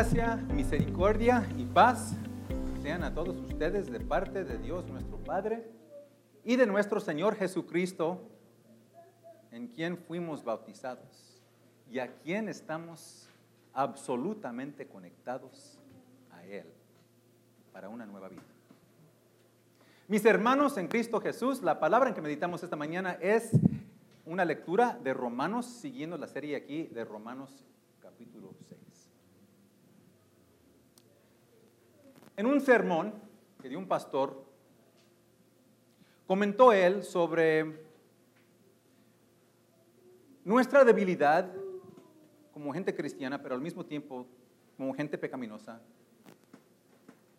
Gracia, misericordia y paz sean a todos ustedes de parte de Dios nuestro Padre y de nuestro Señor Jesucristo, en quien fuimos bautizados y a quien estamos absolutamente conectados a Él para una nueva vida. Mis hermanos en Cristo Jesús, la palabra en que meditamos esta mañana es una lectura de Romanos, siguiendo la serie aquí de Romanos capítulo 6. En un sermón que dio un pastor, comentó él sobre nuestra debilidad como gente cristiana, pero al mismo tiempo como gente pecaminosa,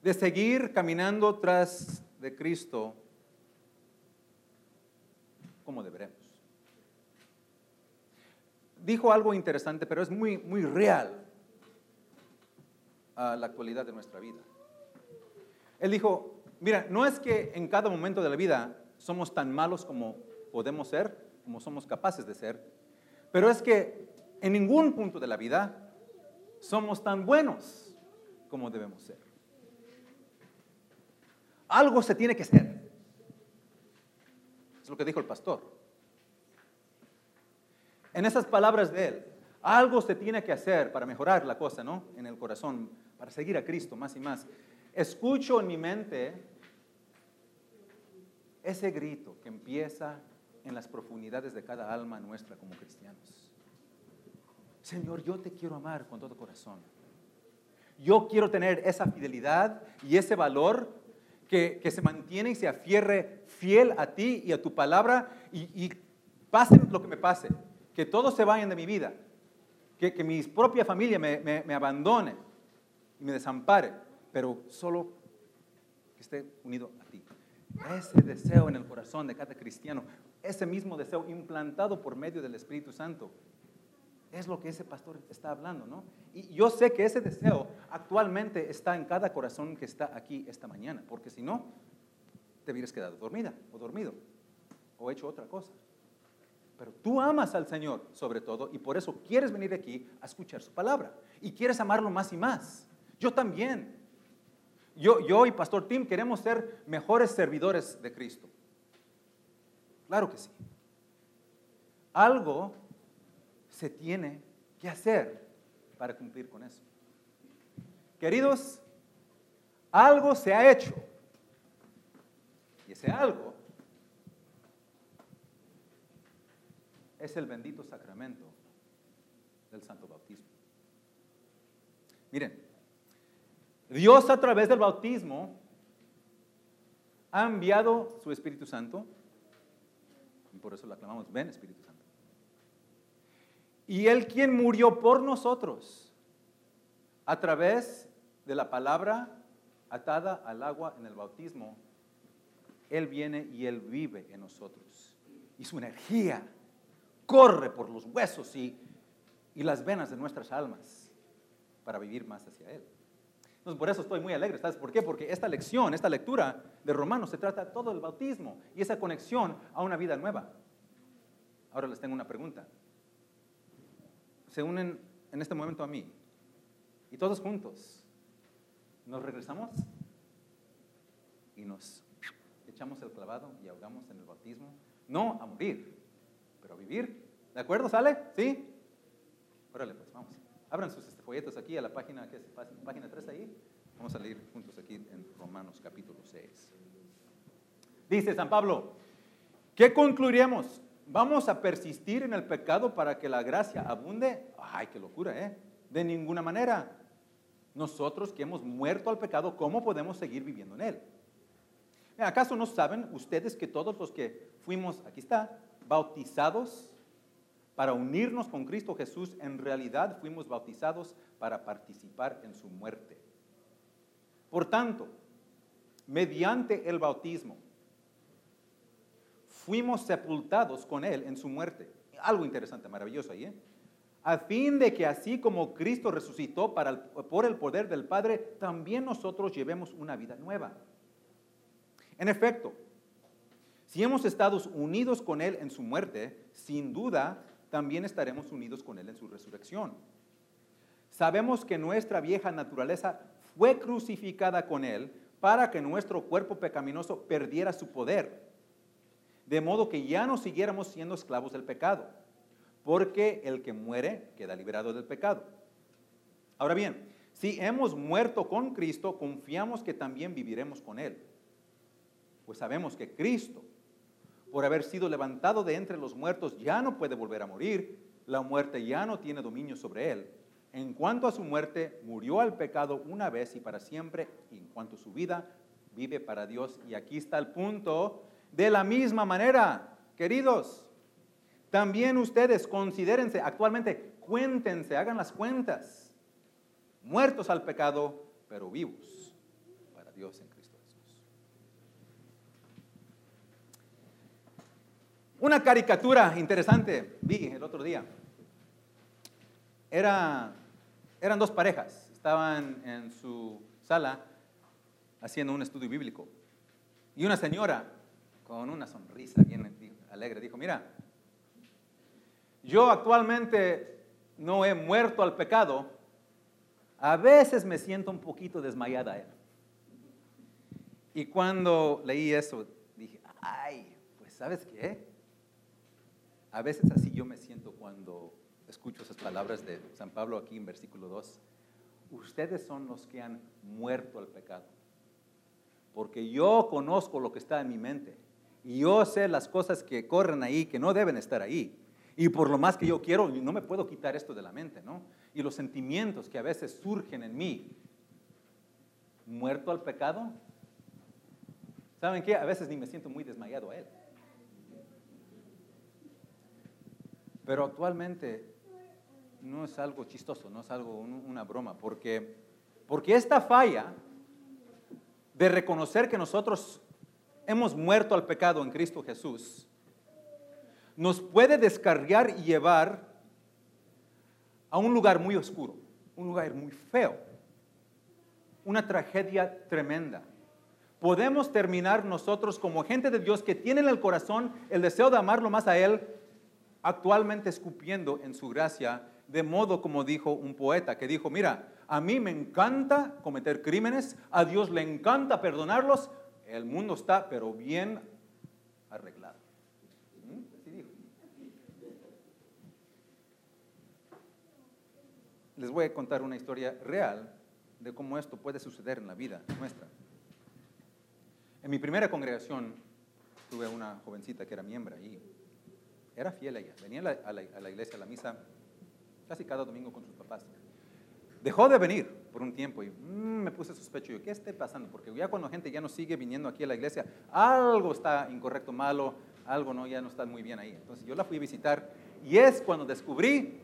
de seguir caminando tras de Cristo como deberemos. Dijo algo interesante, pero es muy, muy real a la actualidad de nuestra vida. Él dijo, mira, no es que en cada momento de la vida somos tan malos como podemos ser, como somos capaces de ser, pero es que en ningún punto de la vida somos tan buenos como debemos ser. Algo se tiene que hacer. Es lo que dijo el pastor. En esas palabras de él, algo se tiene que hacer para mejorar la cosa, ¿no? En el corazón, para seguir a Cristo más y más escucho en mi mente ese grito que empieza en las profundidades de cada alma nuestra como cristianos. Señor, yo te quiero amar con todo corazón. Yo quiero tener esa fidelidad y ese valor que, se mantiene y se afierre fiel a ti y a tu palabra y, pase lo que me pase, que todos se vayan de mi vida, que, que mi propia familia me, me abandone y me desampare pero solo que esté unido a ti. Ese deseo en el corazón de cada cristiano, ese mismo deseo implantado por medio del Espíritu Santo, es lo que ese pastor está hablando, ¿no? Y yo sé que ese deseo actualmente está en cada corazón que está aquí esta mañana, porque si no, te hubieras quedado dormida o dormido o hecho otra cosa. Pero tú amas al Señor sobre todo y por eso quieres venir aquí a escuchar su palabra y quieres amarlo más y más. Yo también. Yo, y Pastor Tim queremos ser mejores servidores de Cristo. Claro que sí. Algo se tiene que hacer para cumplir con eso. Queridos, algo se ha hecho. Y ese algo es el bendito sacramento del Santo Bautismo. Miren, Dios a través del bautismo ha enviado su Espíritu Santo, y por eso lo aclamamos, ven Espíritu Santo. Y Él quien murió por nosotros a través de la palabra atada al agua en el bautismo, Él viene y Él vive en nosotros. Y su energía corre por los huesos y, y las venas de nuestras almas para vivir más hacia Él. Entonces, por eso estoy muy alegre. ¿Sabes por qué? Porque esta lección, esta lectura de Romanos se trata todo del bautismo y esa conexión a una vida nueva. Ahora les tengo una pregunta. Se unen en este momento a mí y todos juntos nos regresamos y nos echamos el clavado y ahogamos en el bautismo. No a morir, pero a vivir. ¿De acuerdo? ¿Sale? ¿Sí? Órale, pues vamos. Abran sus este, folletos aquí a la página, que es página 3 ahí. Vamos a leer juntos aquí en Romanos capítulo 6. Dice San Pablo, ¿qué concluiremos? ¿Vamos a persistir en el pecado para que la gracia abunde? Ay, qué locura, ¿eh? De ninguna manera. Nosotros que hemos muerto al pecado, ¿cómo podemos seguir viviendo en él? ¿Acaso no saben ustedes que todos los que fuimos, aquí está, bautizados para unirnos con Cristo Jesús, en realidad fuimos bautizados para participar en su muerte. Por tanto, mediante el bautismo, fuimos sepultados con Él en su muerte. Algo interesante, maravilloso ahí, ¿eh? A fin de que así como Cristo resucitó por el poder del Padre, también nosotros llevemos una vida nueva. En efecto, si hemos estado unidos con Él en su muerte, sin duda también estaremos unidos con Él en su resurrección. Sabemos que nuestra vieja naturaleza fue crucificada con Él para que nuestro cuerpo pecaminoso perdiera su poder, de modo que ya no siguiéramos siendo esclavos del pecado, porque el que muere queda liberado del pecado. Ahora bien, si hemos muerto con Cristo, confiamos que también viviremos con Él. Pues sabemos que Cristo, por haber sido levantado de entre los muertos, ya no puede volver a morir. La muerte ya no tiene dominio sobre Él. En cuanto a su muerte, murió al pecado una vez y para siempre. En cuanto a su vida, vive para Dios. Y aquí está el punto. De la misma manera, queridos, también ustedes considérense, actualmente, cuéntense, hagan las cuentas muertos al pecado, pero vivos para Dios en Cristo Jesús. Una caricatura interesante vi el otro día. Era, eran dos parejas, estaban en su sala haciendo un estudio bíblico. Y una señora con una sonrisa bien alegre dijo, mira, yo actualmente no he muerto al pecado, a veces me siento un poquito desmayada. ¿eh? Y cuando leí eso, dije, ay, pues sabes qué? A veces así yo me siento cuando escucho esas palabras de San Pablo aquí en versículo 2. Ustedes son los que han muerto al pecado. Porque yo conozco lo que está en mi mente. Y yo sé las cosas que corren ahí, que no deben estar ahí. Y por lo más que yo quiero, no me puedo quitar esto de la mente, ¿no? Y los sentimientos que a veces surgen en mí, muerto al pecado, ¿saben qué? A veces ni me siento muy desmayado a él. Pero actualmente no es algo chistoso, no es algo, una broma, porque, porque esta falla de reconocer que nosotros hemos muerto al pecado en Cristo Jesús, nos puede descargar y llevar a un lugar muy oscuro, un lugar muy feo, una tragedia tremenda. Podemos terminar nosotros como gente de Dios que tiene en el corazón el deseo de amarlo más a Él, actualmente escupiendo en su gracia, de modo como dijo un poeta que dijo, mira, a mí me encanta cometer crímenes, a Dios le encanta perdonarlos, el mundo está pero bien arreglado. les voy a contar una historia real de cómo esto puede suceder en la vida nuestra. En mi primera congregación tuve una jovencita que era miembro y era fiel ella. Venía a la, iglesia, a la misa, casi cada domingo con sus papás. Dejó de venir por un tiempo y mm, me puse sospecho. Yo, ¿qué está pasando? Porque ya cuando gente ya no sigue viniendo aquí a la iglesia, algo está incorrecto, malo, algo no, ya no está muy bien ahí. Entonces yo la fui a visitar y es cuando descubrí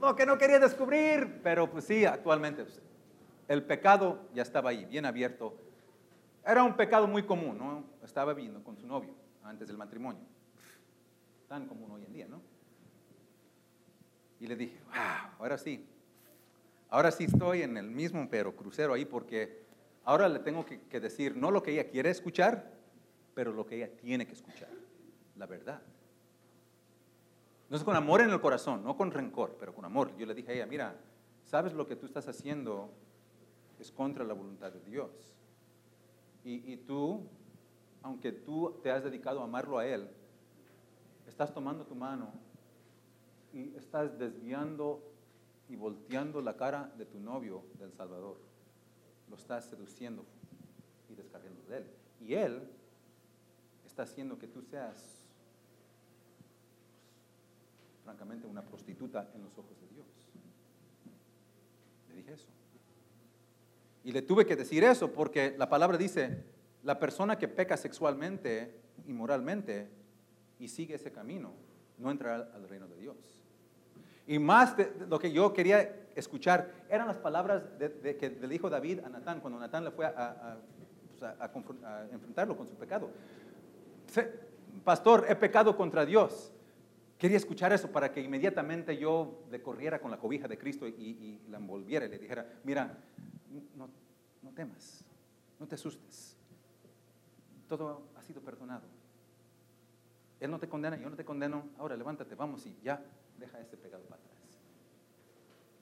lo que no quería descubrir, pero pues sí, actualmente pues, el pecado ya estaba ahí, bien abierto. Era un pecado muy común. Estaba viviendo con su novio antes del matrimonio. Tan común hoy en día, ¿no? Y le dije, wow, ahora sí. Ahora sí estoy en el mismo pero crucero ahí porque ahora le tengo que, decir no lo que ella quiere escuchar, pero lo que ella tiene que escuchar, la verdad. No es con amor en el corazón, no con rencor, pero con amor. Yo le dije a ella, mira, sabes lo que tú estás haciendo es contra la voluntad de Dios. Y, y tú, aunque tú te has dedicado a amarlo a Él, estás tomando tu mano y estás desviando y volteando la cara de tu novio del Salvador. Lo estás seduciendo y descargando de Él. Y Él está haciendo que tú seas francamente, una prostituta en los ojos de Dios. Le dije eso. Y le tuve que decir eso porque la palabra dice, la persona que peca sexualmente, inmoralmente, y sigue ese camino, no entrará al reino de Dios. Y más de lo que yo quería escuchar eran las palabras que le dijo David a Natán cuando Natán le fue a, pues, enfrentarlo con su pecado. Pastor, he pecado contra Dios. Quería escuchar eso para que inmediatamente yo le corriera con la cobija de Cristo y, la envolviera y le dijera, mira, no, no temas, no te asustes. Todo ha sido perdonado. Él no te condena, yo no te condeno. Ahora levántate, vamos y ya deja ese pecado para atrás.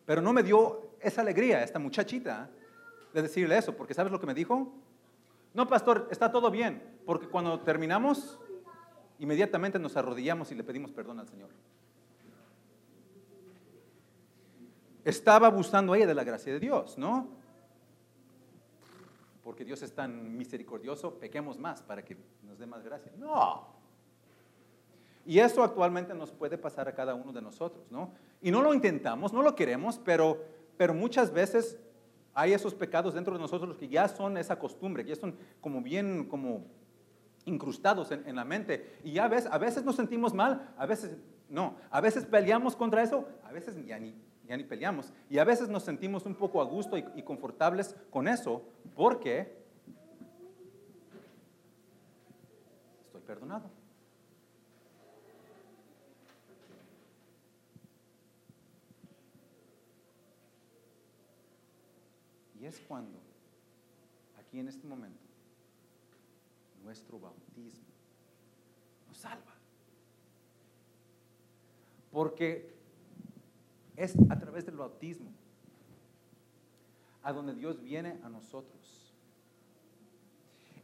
Pero no me dio esa alegría esta muchachita de decirle eso, porque ¿sabes lo que me dijo? No, pastor, está todo bien, porque cuando terminamos, inmediatamente nos arrodillamos y le pedimos perdón al Señor. Estaba abusando ella de la gracia de Dios, ¿no? Porque Dios es tan misericordioso, pequemos más para que nos dé más gracia. No. Y eso actualmente nos puede pasar a cada uno de nosotros, ¿no? Y no lo intentamos, no lo queremos, pero, pero muchas veces hay esos pecados dentro de nosotros que ya son esa costumbre, que ya son como bien, como incrustados en, la mente. Y ya ves, a veces nos sentimos mal, a veces no. A veces peleamos contra eso, a veces ya ni, ni peleamos. Y a veces nos sentimos un poco a gusto y, y confortables con eso, porque estoy perdonado. Y es cuando, aquí en este momento, nuestro bautismo nos salva. Porque es a través del bautismo a donde Dios viene a nosotros.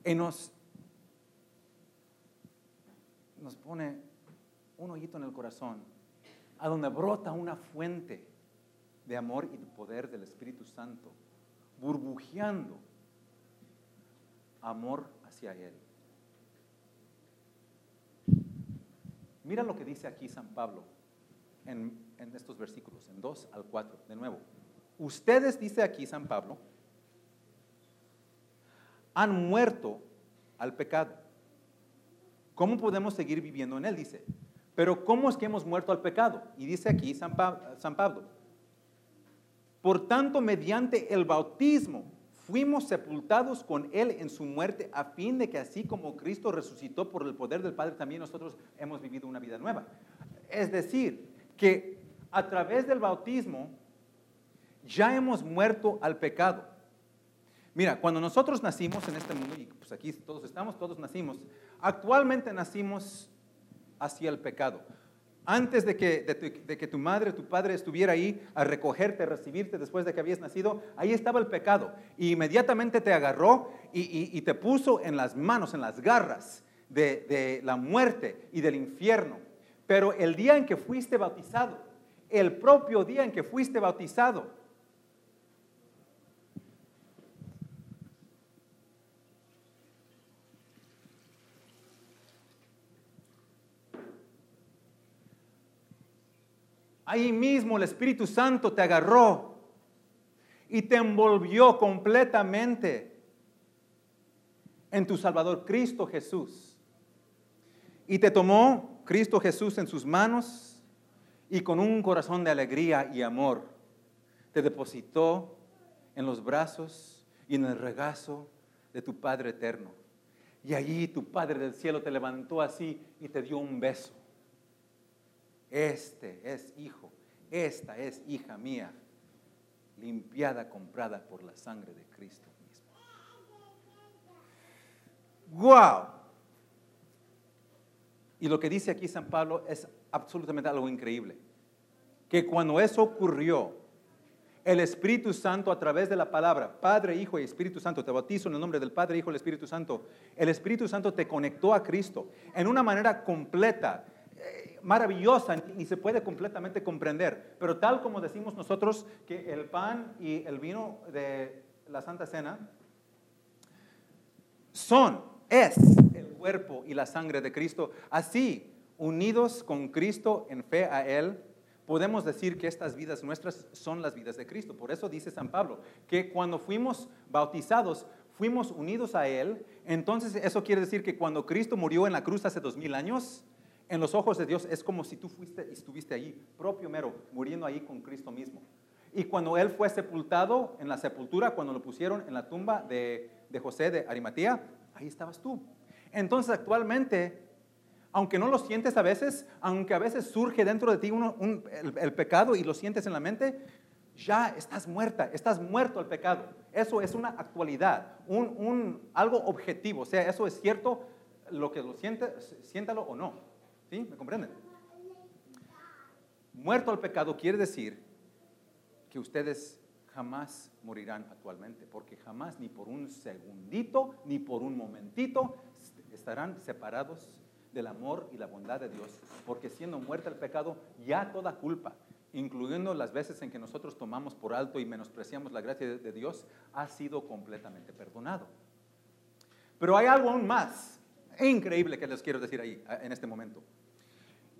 Y nos, nos pone un hoyito en el corazón, a donde brota una fuente de amor y de poder del Espíritu Santo burbujeando amor hacia Él. Mira lo que dice aquí San Pablo en, en, estos versículos, en 2 al 4, de nuevo. Ustedes, dice aquí San Pablo, han muerto al pecado. ¿Cómo podemos seguir viviendo en él? Dice. Pero ¿cómo es que hemos muerto al pecado? Y dice aquí San, San Pablo, por tanto, mediante el bautismo fuimos sepultados con Él en su muerte, a fin de que así como Cristo resucitó por el poder del Padre, también nosotros hemos vivido una vida nueva. Es decir, que a través del bautismo ya hemos muerto al pecado. Mira, cuando nosotros nacimos en este mundo, y pues aquí todos estamos, todos nacimos, actualmente nacimos hacia el pecado antes de que, tu, madre, tu padre estuviera ahí a recogerte, a recibirte después de que habías nacido, ahí estaba el pecado. Y inmediatamente te agarró y, te puso en las manos, en las garras de, de la muerte y del infierno. Pero el día en que fuiste bautizado, el propio día en que fuiste bautizado, Ahí mismo el Espíritu Santo te agarró y te envolvió completamente en tu Salvador Cristo Jesús. Y te tomó Cristo Jesús en sus manos y con un corazón de alegría y amor te depositó en los brazos y en el regazo de tu Padre eterno. Y allí tu Padre del cielo te levantó así y te dio un beso. Este es hijo, esta es hija mía, limpiada, comprada por la sangre de Cristo mismo. ¡Wow! Y lo que dice aquí San Pablo es absolutamente algo increíble. Que cuando eso ocurrió, el Espíritu Santo a través de la palabra, Padre, Hijo y Espíritu Santo, te bautizo en el nombre del Padre, Hijo y Espíritu Santo, el Espíritu Santo te conectó a Cristo en una manera completa maravillosa y se puede completamente comprender. Pero tal como decimos nosotros que el pan y el vino de la Santa Cena son, es el cuerpo y la sangre de Cristo, así, unidos con Cristo en fe a Él, podemos decir que estas vidas nuestras son las vidas de Cristo. Por eso dice San Pablo, que cuando fuimos bautizados, fuimos unidos a Él. Entonces eso quiere decir que cuando Cristo murió en la cruz hace dos mil años, en los ojos de Dios es como si tú fuiste y estuviste allí, propio mero, muriendo ahí con Cristo mismo. Y cuando Él fue sepultado en la sepultura, cuando lo pusieron en la tumba de, José de Arimatía, ahí estabas tú. Entonces actualmente, aunque no lo sientes a veces, aunque a veces surge dentro de ti el, pecado y lo sientes en la mente, ya estás muerta, estás muerto al pecado. Eso es una actualidad, un, algo objetivo. O sea, eso es cierto, lo que lo siente, siéntalo o no. ¿Sí? ¿Me comprenden? Muerto al pecado quiere decir que ustedes jamás morirán actualmente, porque jamás ni por un segundito, ni por un momentito estarán separados del amor y la bondad de Dios, porque siendo muerta el pecado, ya toda culpa, incluyendo las veces en que nosotros tomamos por alto y menospreciamos la gracia de, Dios, ha sido completamente perdonado. Pero hay algo aún más increíble que les quiero decir ahí en este momento.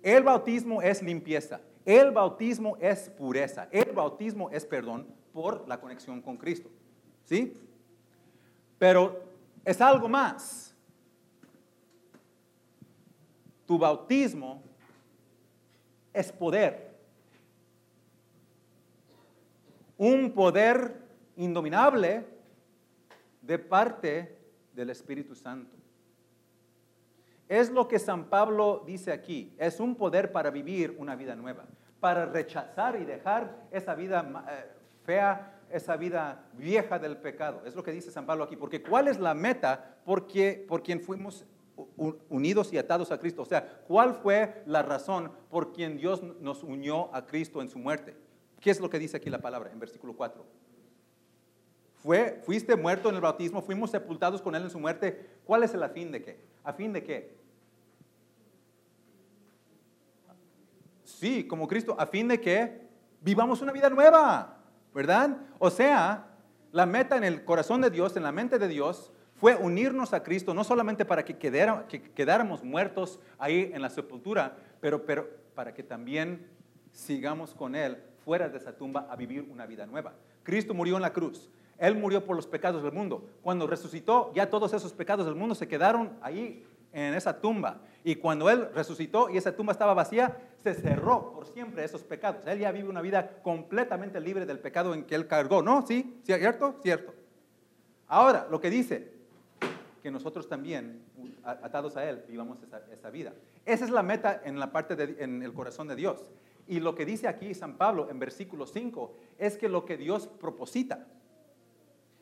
El bautismo es limpieza, el bautismo es pureza, el bautismo es perdón por la conexión con Cristo. ¿Sí? Pero es algo más. Tu bautismo es poder. Un poder indominable de parte del Espíritu Santo. Es lo que San Pablo dice aquí. Es un poder para vivir una vida nueva, para rechazar y dejar esa vida eh, fea, esa vida vieja del pecado. Es lo que dice San Pablo aquí. Porque ¿cuál es la meta por, por quien fuimos unidos y atados a Cristo? O sea, ¿cuál fue la razón por quien Dios nos unió a Cristo en su muerte? ¿Qué es lo que dice aquí la palabra en versículo 4? Fue, fuiste muerto en el bautismo, fuimos sepultados con Él en su muerte. ¿Cuál es el a fin de qué? ¿A fin de qué? Sí, como Cristo, a fin de que vivamos una vida nueva, ¿verdad? O sea, la meta en el corazón de Dios, en la mente de Dios, fue unirnos a Cristo, no solamente para que, quedáramos muertos ahí en la sepultura, pero, pero para que también sigamos con Él fuera de esa tumba a vivir una vida nueva. Cristo murió en la cruz. Él murió por los pecados del mundo. Cuando resucitó, ya todos esos pecados del mundo se quedaron ahí en esa tumba. Y cuando Él resucitó y esa tumba estaba vacía, se cerró por siempre esos pecados. Él ya vive una vida completamente libre del pecado en que Él cargó, ¿no? ¿Sí? ¿Cierto? Cierto. Ahora, lo que dice, que nosotros también, atados a Él, vivamos esa, vida. Esa es la meta en la parte de, en el corazón de Dios. Y lo que dice aquí San Pablo en versículo 5 es que lo que Dios proposita,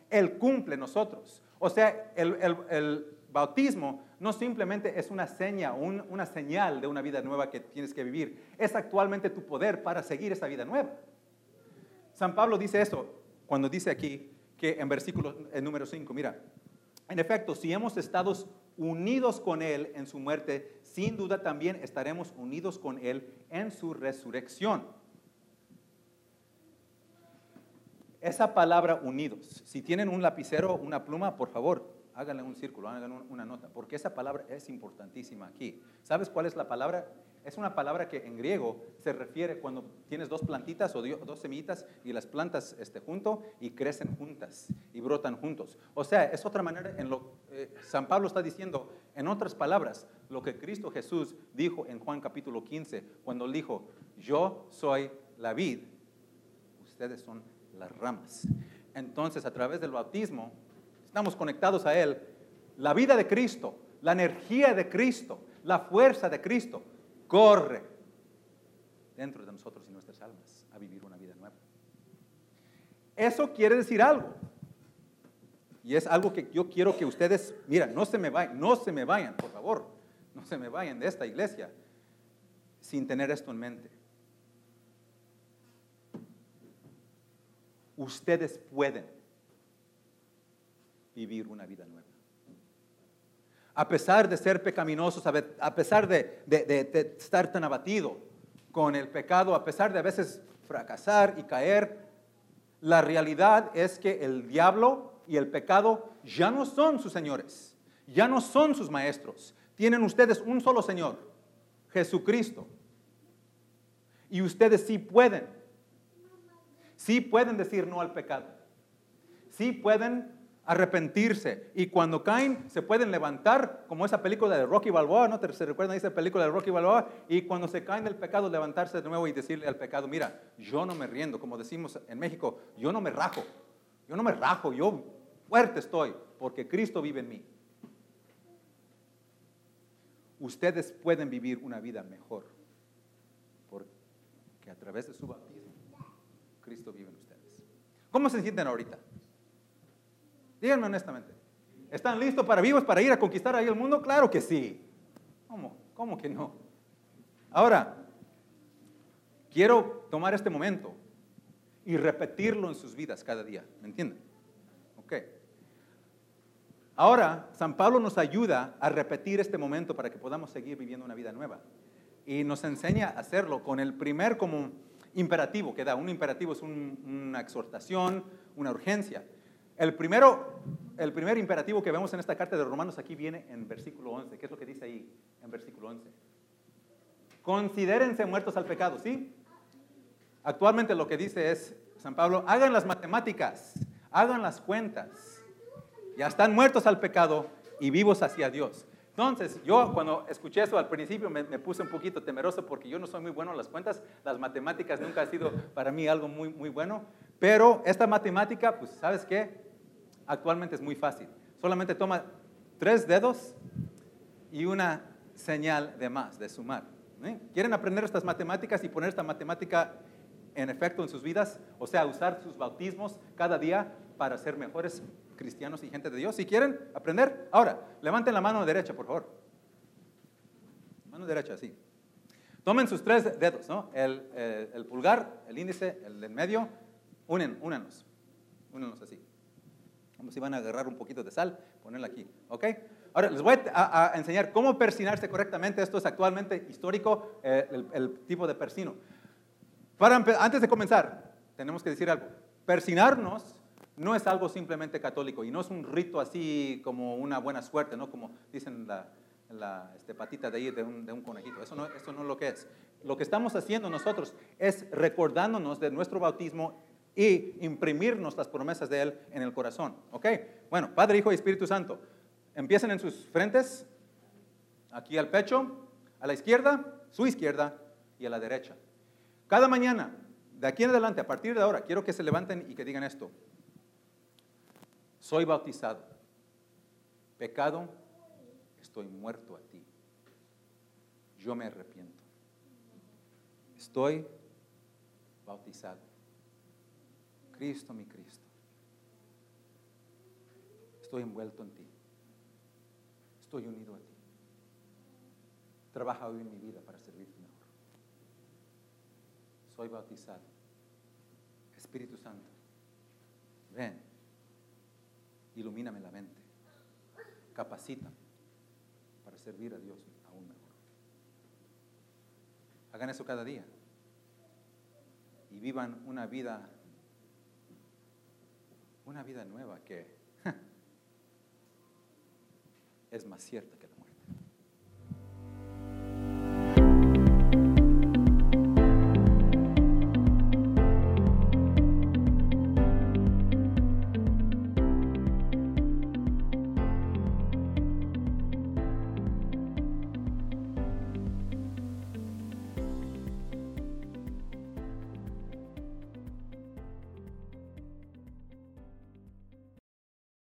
Él cumple nosotros. O sea, el, bautismo no simplemente es una seña, una señal de una vida nueva que tienes que vivir. Es actualmente tu poder para seguir esa vida nueva. San Pablo dice eso cuando dice aquí que en versículo en número 5, mira, en efecto, si hemos estado unidos con Él en su muerte, sin duda también estaremos unidos con Él en su resurrección. Esa palabra unidos, si tienen un lapicero, una pluma, por favor, háganle un círculo, háganle una nota, porque esa palabra es importantísima aquí. ¿Sabes cuál es la palabra? Es una palabra que en griego se refiere cuando tienes dos plantitas o dos semillitas y las plantas este, junto y crecen juntas y brotan juntos. O sea, es otra manera en lo eh, San Pablo está diciendo, en otras palabras, lo que Cristo Jesús dijo en Juan capítulo 15, cuando dijo, yo soy la vid, ustedes son las ramas. Entonces, a través del bautismo, estamos conectados a Él, la vida de Cristo, la energía de Cristo, la fuerza de Cristo, corre dentro de nosotros y nuestras almas a vivir una vida nueva. Eso quiere decir algo. Y es algo que yo quiero que ustedes, mira, no se me vayan, no se me vayan, por favor, no se me vayan de esta iglesia sin tener esto en mente. Ustedes pueden vivir una vida nueva. A pesar de ser pecaminosos, a pesar de, estar tan abatido con el pecado, a pesar de a veces fracasar y caer, la realidad es que el diablo y el pecado ya no son sus señores, ya no son sus maestros. Tienen ustedes un solo Señor, Jesucristo. Y ustedes sí pueden, sí pueden decir no al pecado, sí pueden arrepentirse. Y cuando caen, se pueden levantar, como esa película de Rocky Balboa, ¿no? ¿Se recuerdan esa película de Rocky Balboa? Y cuando se caen del pecado, levantarse de nuevo y decirle al pecado, mira, yo no me riendo, como decimos en México, yo no me rajo, yo no me rajo, yo fuerte estoy, porque Cristo vive en mí. Ustedes pueden vivir una vida mejor, porque a través de su bautismo, Cristo vive en ustedes. ¿Cómo se sienten ahorita? Díganme honestamente. ¿Están listos para vivos para ir a conquistar ahí el mundo? Claro que sí. ¿Cómo? ¿Cómo que no? Ahora, quiero tomar este momento y repetirlo en sus vidas cada día. ¿Me entienden? Ok. Ahora, San Pablo nos ayuda a repetir este momento para que podamos seguir viviendo una vida nueva. Y nos enseña a hacerlo con el primer como imperativo que da. Un imperativo es una exhortación, una urgencia. El, primero, el primer imperativo que vemos en esta carta de Romanos aquí viene en versículo 11. ¿Qué es lo que dice ahí en versículo 11? Considérense muertos al pecado, ¿sí? Actualmente lo que dice es, San Pablo, hagan las matemáticas, hagan las cuentas. Ya están muertos al pecado y vivos hacia Dios. Entonces, yo cuando escuché eso al principio me, puse un poquito temeroso porque yo no soy muy bueno en las cuentas, las matemáticas nunca ha sido para mí algo muy, muy bueno, pero esta matemática, pues, ¿sabes qué? Actualmente es muy fácil. Solamente toma tres dedos y una señal de más, de sumar. ¿eh? ¿Quieren aprender estas matemáticas y poner esta matemática en efecto en sus vidas, o sea, usar sus bautismos cada día para ser mejores cristianos y gente de Dios. Si quieren aprender, ahora, levanten la mano derecha, por favor. Mano derecha, sí. Tomen sus tres dedos, ¿no? El, eh, pulgar, el índice, el del medio, unen, únanos, únanos así. Vamos si van a agarrar un poquito de sal, ponerla aquí, ¿ok? Ahora, les voy a, enseñar cómo persinarse correctamente. Esto es actualmente histórico, eh, el, el tipo de persino antes de comenzar, tenemos que decir algo. Persinarnos no es algo simplemente católico y no es un rito así como una buena suerte, ¿no? Como dicen la, este, patita de ahí de un, conejito. Eso no, eso no es lo que es. Lo que estamos haciendo nosotros es recordándonos de nuestro bautismo y imprimirnos las promesas de Él en el corazón. ¿Ok? Bueno, Padre, Hijo y Espíritu Santo, empiecen en sus frentes, aquí al pecho, a la izquierda, su izquierda y a la derecha. Cada mañana, de aquí en adelante, a partir de ahora, quiero que se levanten y que digan esto. Soy bautizado. Pecado, estoy muerto a ti. Yo me arrepiento. Estoy bautizado. Cristo, mi Cristo. Estoy envuelto en ti. Estoy unido a ti. Trabaja hoy en mi vida para servirte soy bautizado. Espíritu Santo, ven, ilumíname la mente, capacita para servir a Dios aún mejor. Hagan eso cada día y vivan una vida, una vida nueva que es más cierta que.